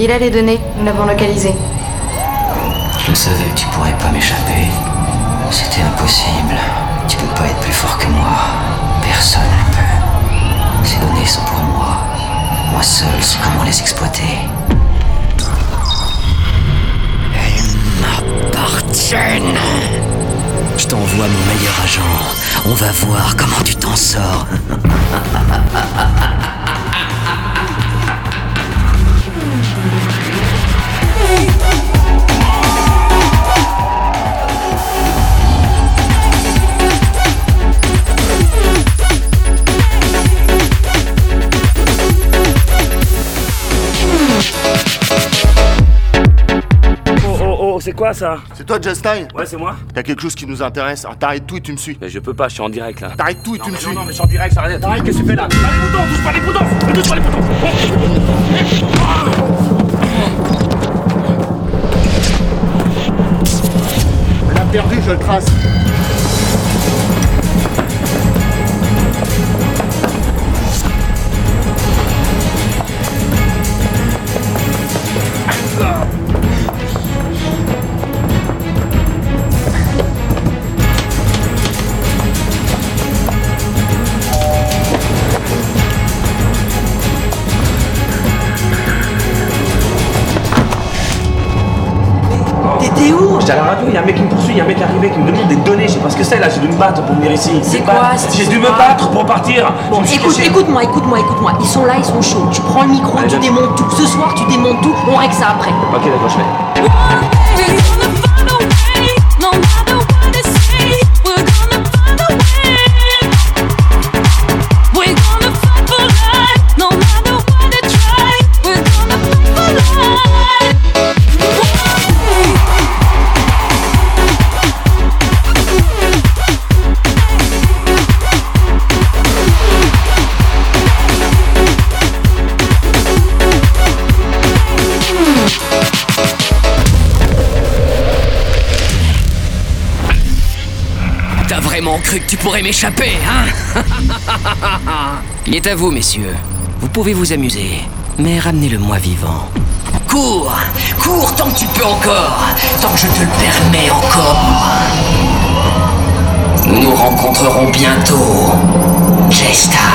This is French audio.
Il a les données, nous l'avons localisé. Je savais que tu pourrais pas m'échapper. C'était impossible. Tu peux pas être plus fort que moi. Personne ne peut. Ces données sont pour moi. Moi seul sais comment les exploiter. Elles m'appartiennent. Je t'envoie mon meilleur agent. On va voir comment tu t'en sors. c'est quoi ça C'est toi, Justin Ouais, c'est moi T'as quelque chose qui nous intéresse. Alors t'arrêtes tout et tu me suis. Mais je peux pas, je suis en direct là. T'arrêtes tout et tu me suis. non, non, mais je suis en direct, ça arrête. Arrête, qu'est-ce que tu fais là pas les boutons, touche pas les boutons Touche pas les boutons Elle a perdu, je le trace. J'étais à la radio, il y a un mec qui me poursuit, il y a un mec arrivé qui me demande des données, je sais pas ce que c'est là, j'ai dû me battre pour venir ici. C'est quoi, J'ai dû me battre pour partir. Bon, écoute, écoute-moi, écoute-moi, écoute-moi. Ils sont là, ils sont chauds. Tu prends le micro, Allez, tu démontes tout. Ce soir, tu démontes tout. On règle ça après. Ok, d'accord, je fais. Vraiment cru que tu pourrais m'échapper, hein Il est à vous, messieurs. Vous pouvez vous amuser, mais ramenez-le-moi vivant. Cours Cours tant que tu peux encore Tant que je te le permets encore Nous nous rencontrerons bientôt, J-Style.